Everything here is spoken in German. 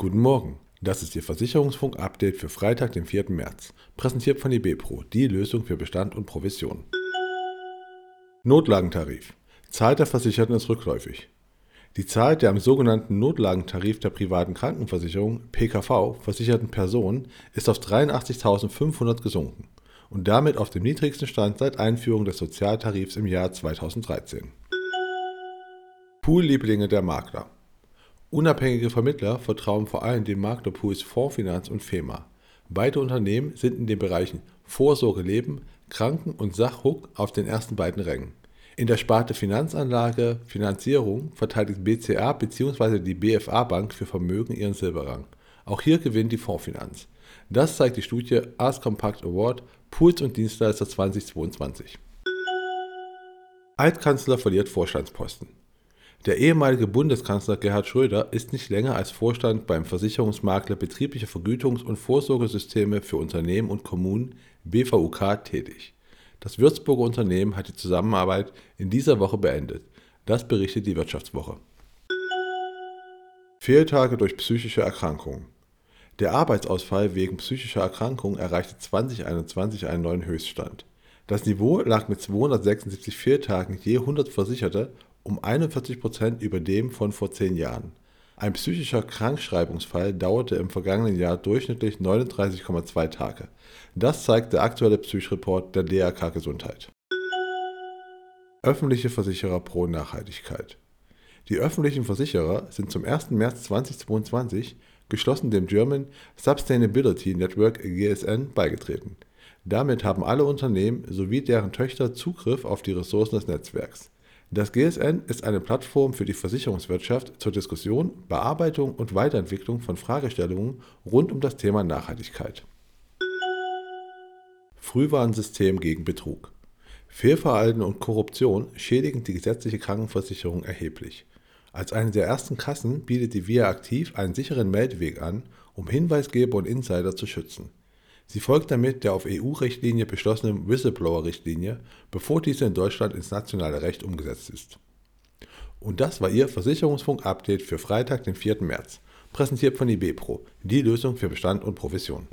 Guten Morgen, das ist Ihr Versicherungsfunk-Update für Freitag, den 4. März, präsentiert von IBPRO, die Lösung für Bestand und Provision. Notlagentarif. Zahl der Versicherten ist rückläufig. Die Zahl der am sogenannten Notlagentarif der privaten Krankenversicherung PKV versicherten Personen ist auf 83.500 gesunken und damit auf dem niedrigsten Stand seit Einführung des Sozialtarifs im Jahr 2013. Pool-Lieblinge der Makler. Unabhängige Vermittler vertrauen vor allem den Maklerpools Fondsfinanz und FEMA. Beide Unternehmen sind in den Bereichen Vorsorge Leben, Kranken und Sachhook auf den ersten beiden Rängen. In der Sparte Finanzanlage Finanzierung verteidigt BCA bzw. die BFA Bank für Vermögen ihren Silberrang. Auch hier gewinnt die Fondsfinanz. Das zeigt die Studie Ask Compact Award Pools und Dienstleister 2022. Altkanzler verliert Vorstandsposten. Der ehemalige Bundeskanzler Gerhard Schröder ist nicht länger als Vorstand beim Versicherungsmakler Betriebliche Vergütungs- und Vorsorgesysteme für Unternehmen und Kommunen BVUK tätig. Das Würzburger Unternehmen hat die Zusammenarbeit in dieser Woche beendet. Das berichtet die Wirtschaftswoche. Fehltage durch psychische Erkrankungen. Der Arbeitsausfall wegen psychischer Erkrankungen erreichte 2021 einen neuen Höchststand. Das Niveau lag mit 276 Fehltagen je 100 Versicherte um 41 Prozent über dem von vor zehn Jahren. Ein psychischer Krankschreibungsfall dauerte im vergangenen Jahr durchschnittlich 39,2 Tage. Das zeigt der aktuelle Psychreport der DRK Gesundheit. Öffentliche Versicherer pro Nachhaltigkeit. Die öffentlichen Versicherer sind zum 1. März 2022 geschlossen dem German Sustainability Network GSN beigetreten. Damit haben alle Unternehmen sowie deren Töchter Zugriff auf die Ressourcen des Netzwerks. Das GSN ist eine Plattform für die Versicherungswirtschaft zur Diskussion, Bearbeitung und Weiterentwicklung von Fragestellungen rund um das Thema Nachhaltigkeit. Frühwarnsystem gegen Betrug. Fehlverhalten und Korruption schädigen die gesetzliche Krankenversicherung erheblich. Als eine der ersten Kassen bietet die VIA Aktiv einen sicheren Meldeweg an, um Hinweisgeber und Insider zu schützen. Sie folgt damit der auf EU-Richtlinie beschlossenen Whistleblower-Richtlinie, bevor diese in Deutschland ins nationale Recht umgesetzt ist. Und das war Ihr Versicherungsfunk-Update für Freitag, den 4. März, präsentiert von IBPRO, die Lösung für Bestand und Provision.